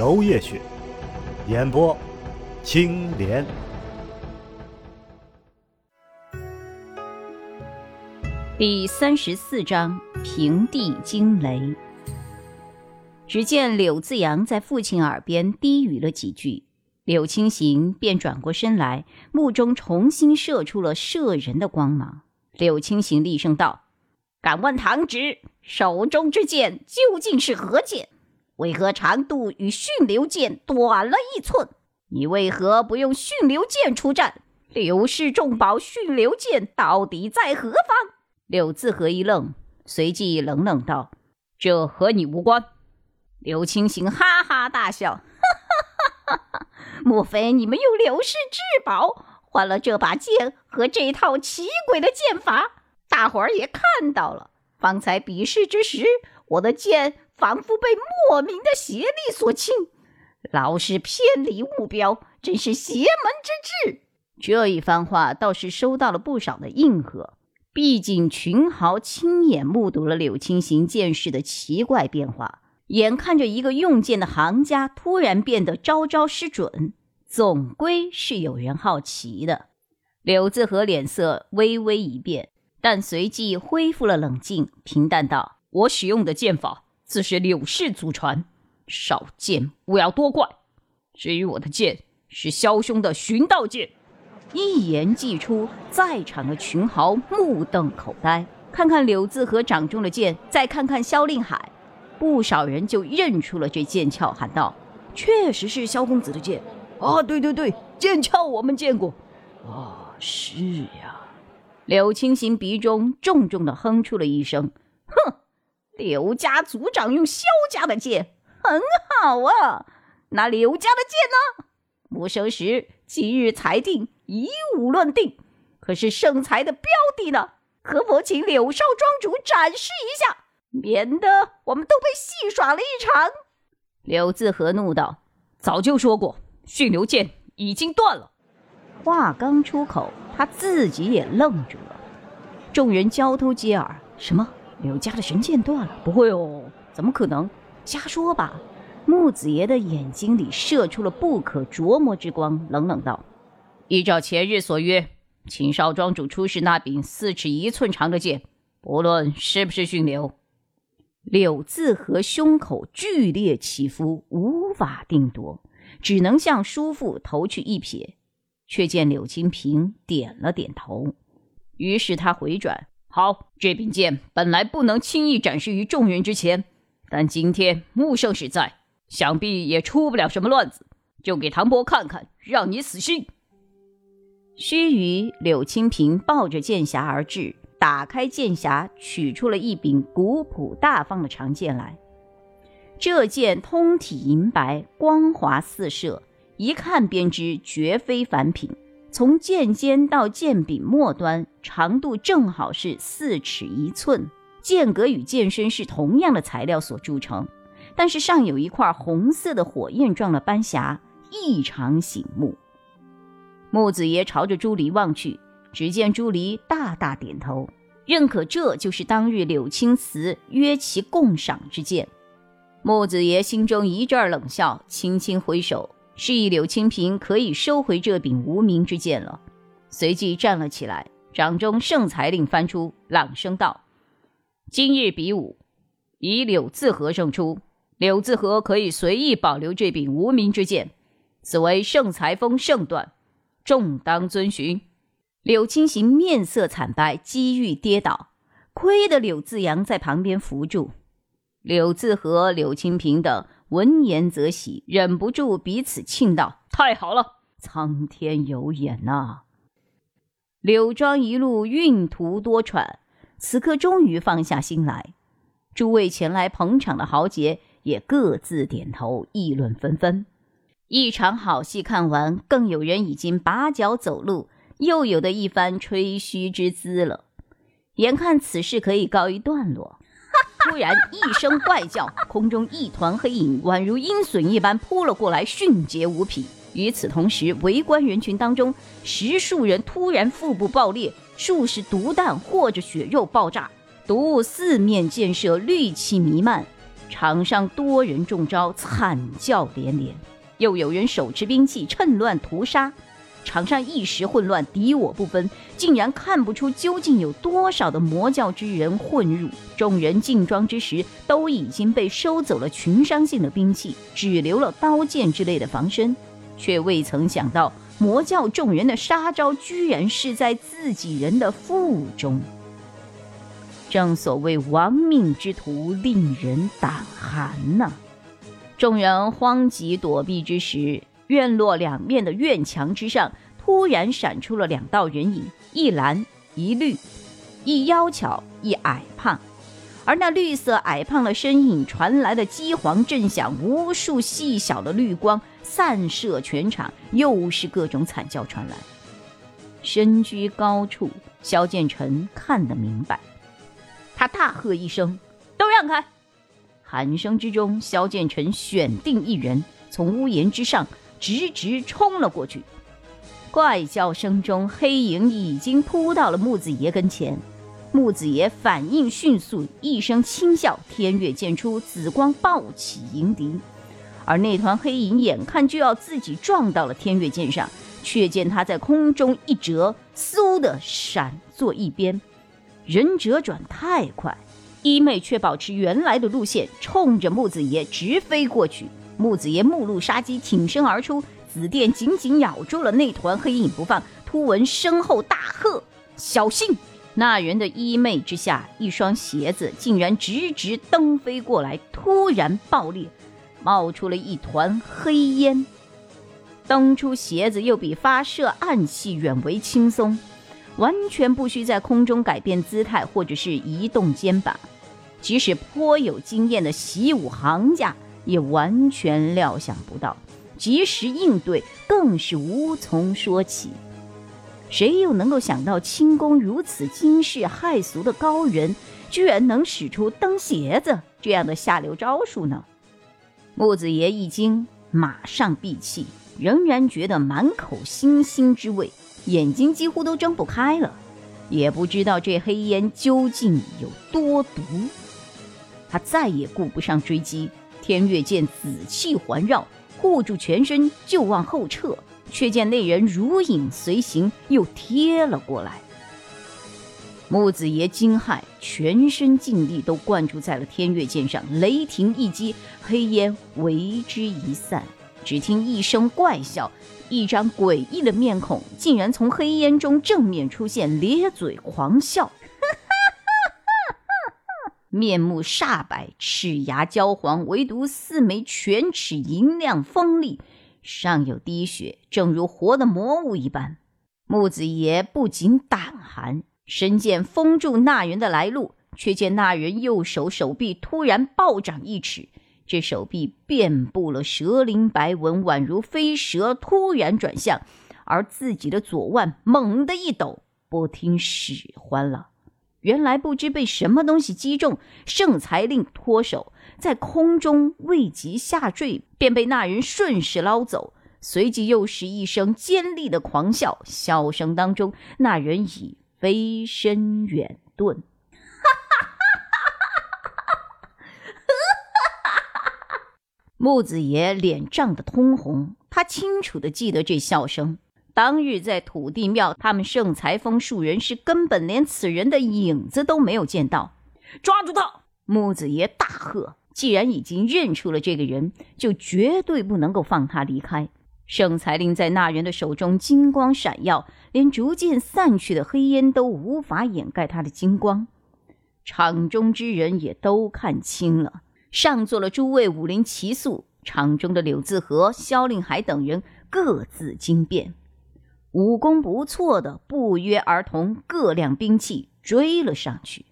娄烨雪，演播青莲。第三十四章平地惊雷。只见柳自阳在父亲耳边低语了几句。柳青行便转过身来，目中重新射出了射人的光芒。柳青行厉声道：“敢问堂侄，手中之剑究竟是何剑？为何长度与驯流剑短了一寸？你为何不用驯流剑出战？刘氏重宝驯流剑到底在何方？”柳自和一愣，随即冷冷道：“这和你无关。”柳青行哈哈大笑。哈哈哈哈哈莫非你们用刘氏至宝换了这把剑和这套奇诡的剑法？大伙儿也看到了，方才比试之时，我的剑仿佛被莫名的邪力所侵，老是偏离目标，真是邪门之至。这一番话倒是收到了不少的应和，毕竟群豪亲眼目睹了柳青行剑势的奇怪变化。眼看着一个用剑的行家突然变得招招失准，总归是有人好奇的。柳自和脸色微微一变，但随即恢复了冷静，平淡道：“我使用的剑法自是柳氏祖传，少见勿要多怪。至于我的剑，是萧兄的寻道剑。”一言既出，在场的群豪目瞪口呆，看看柳自和掌中的剑，再看看萧令海。不少人就认出了这剑鞘，喊道：“确实是萧公子的剑啊！对对对，剑鞘我们见过。啊，是呀。”柳青行鼻中重重的哼出了一声：“哼，刘家族长用萧家的剑，很好啊。那刘家的剑呢？木生石今日裁定以武论定，可是胜才的标的呢？可否请柳少庄主展示一下？”免得我们都被戏耍了一场。柳自和怒道：“早就说过，驯牛剑已经断了。”话刚出口，他自己也愣住了。众人交头接耳：“什么？柳家的神剑断了？不会哦，怎么可能？瞎说吧！”木子爷的眼睛里射出了不可琢磨之光，冷冷道：“依照前日所约，请少庄主出示那柄四尺一寸长的剑，不论是不是驯流。”柳自和胸口剧烈起伏，无法定夺，只能向叔父投去一瞥，却见柳金平点了点头。于是他回转：“好，这柄剑本来不能轻易展示于众人之前，但今天穆圣使在，想必也出不了什么乱子，就给唐伯看看，让你死心。”须臾，柳青平抱着剑匣而至。打开剑匣，取出了一柄古朴大方的长剑来。这剑通体银白，光滑四射，一看便知绝非凡品。从剑尖到剑柄末端，长度正好是四尺一寸，剑格与剑身是同样的材料所铸成，但是上有一块红色的火焰状的斑霞，异常醒目。木子爷朝着朱离望去。只见朱离大大点头，认可这就是当日柳青瓷约其共赏之剑。木子爷心中一阵冷笑，轻轻挥手，示意柳青平可以收回这柄无名之剑了。随即站了起来，掌中圣裁令翻出，朗声道：“今日比武，以柳自和胜出，柳自和可以随意保留这柄无名之剑，此为圣裁封圣断，众当遵循。”柳青行面色惨白，几欲跌倒，亏得柳自阳在旁边扶住。柳自和、柳青平等闻言则喜，忍不住彼此庆道：“太好了，苍天有眼呐！”柳庄一路运途多舛，此刻终于放下心来。诸位前来捧场的豪杰也各自点头，议论纷纷。一场好戏看完，更有人已经拔脚走路，又有的一番吹嘘之姿了。眼看此事可以告一段落，突然一声怪叫，空中一团黑影宛如鹰隼一般扑了过来，迅捷无匹。与此同时，围观人群当中，十数人突然腹部爆裂，数十毒弹或者血肉爆炸，毒雾四面溅射，氯气弥漫。场上多人中招，惨叫连连。又有人手持兵器，趁乱屠杀。场上一时混乱，敌我不分，竟然看不出究竟有多少的魔教之人混入。众人进庄之时，都已经被收走了群伤性的兵器，只留了刀剑之类的防身。却未曾想到，魔教众人的杀招居然是在自己人的腹中。正所谓亡命之徒，令人胆寒呐！众人慌急躲避之时，院落两面的院墙之上突然闪出了两道人影，一蓝一绿，一妖巧一矮胖。而那绿色矮胖的身影传来的机簧震响，无数细小的绿光散射全场，又是各种惨叫传来。身居高处，萧剑尘看得明白，他大喝一声：“都让开！”喊声之中，萧剑尘选定一人，从屋檐之上直直冲了过去。怪叫声中，黑影已经扑到了木子爷跟前。木子爷反应迅速，一声轻笑，天月剑出，紫光暴起迎敌。而那团黑影眼看就要自己撞到了天月剑上，却见他在空中一折，嗖的闪作一边。人折转太快，一妹却保持原来的路线，冲着木子爷直飞过去。木子爷目露杀机，挺身而出，紫电紧紧咬住了那团黑影不放。突闻身后大喝：“小心！”那人的衣袂之下，一双鞋子竟然直直蹬飞过来，突然爆裂，冒出了一团黑烟。蹬出鞋子又比发射暗器远为轻松，完全不需在空中改变姿态或者是移动肩膀。即使颇有经验的习武行家，也完全料想不到，及时应对更是无从说起。谁又能够想到，轻功如此惊世骇俗的高人，居然能使出蹬鞋子这样的下流招数呢？木子爷一惊，马上闭气，仍然觉得满口腥腥之味，眼睛几乎都睁不开了，也不知道这黑烟究竟有多毒。他再也顾不上追击，天月剑紫气环绕，护住全身，就往后撤。却见那人如影随形，又贴了过来。木子爷惊骇，全身劲力都灌注在了天月剑上，雷霆一击，黑烟为之一散。只听一声怪笑，一张诡异的面孔竟然从黑烟中正面出现，咧嘴狂笑，面目煞白，齿牙焦黄，唯独四枚犬齿银亮锋利。上有滴血，正如活的魔物一般。木子爷不仅胆寒，身剑封住那人的来路，却见那人右手手臂突然暴涨一尺，这手臂遍布了蛇鳞白纹，宛如飞蛇突然转向，而自己的左腕猛地一抖，不听使唤了。原来不知被什么东西击中，圣才令脱手。在空中未及下坠，便被那人顺势捞走。随即又是一声尖利的狂笑，笑声当中，那人已飞身远遁。木子爷脸涨得通红，他清楚的记得这笑声。当日在土地庙，他们圣裁峰数人是根本连此人的影子都没有见到。抓住他！木子爷大喝。既然已经认出了这个人，就绝对不能够放他离开。圣裁令在那人的手中金光闪耀，连逐渐散去的黑烟都无法掩盖他的金光。场中之人也都看清了，上座了诸位武林奇宿。场中的柳自和、萧令海等人各自惊变，武功不错的不约而同，各亮兵器追了上去。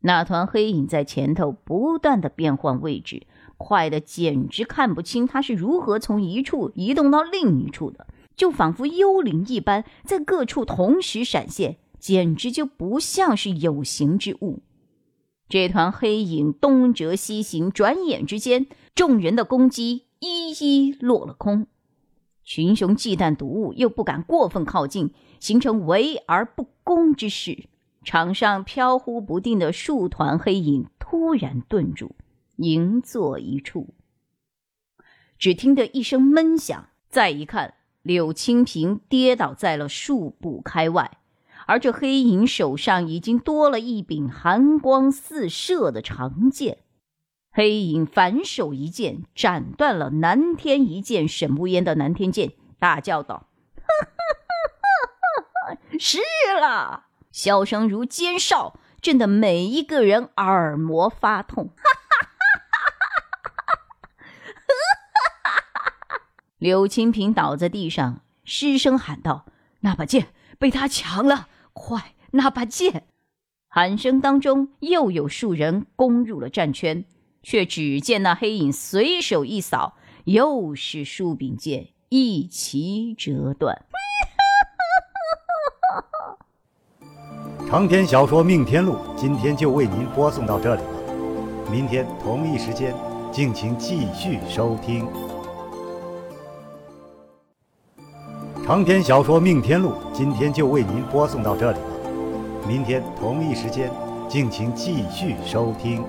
那团黑影在前头不断的变换位置，快的简直看不清它是如何从一处移动到另一处的，就仿佛幽灵一般，在各处同时闪现，简直就不像是有形之物。这团黑影东折西行，转眼之间，众人的攻击一一落了空。群雄忌惮毒物，又不敢过分靠近，形成围而不攻之势。场上飘忽不定的数团黑影突然顿住，凝坐一处。只听得一声闷响，再一看，柳清平跌倒在了数步开外，而这黑影手上已经多了一柄寒光四射的长剑。黑影反手一剑斩断了南天一剑沈无烟的南天剑，大叫道：“ 是了！”笑声如尖哨，震得每一个人耳膜发痛。柳清平倒在地上，失声喊道：“那把剑被他抢了！快，那把剑！”喊声当中，又有数人攻入了战圈，却只见那黑影随手一扫，又是数柄剑一齐折断。长篇小说《命天录》今天就为您播送到这里了，明天同一时间，敬请继续收听。长篇小说《命天录》今天就为您播送到这里了，明天同一时间，敬请继续收听。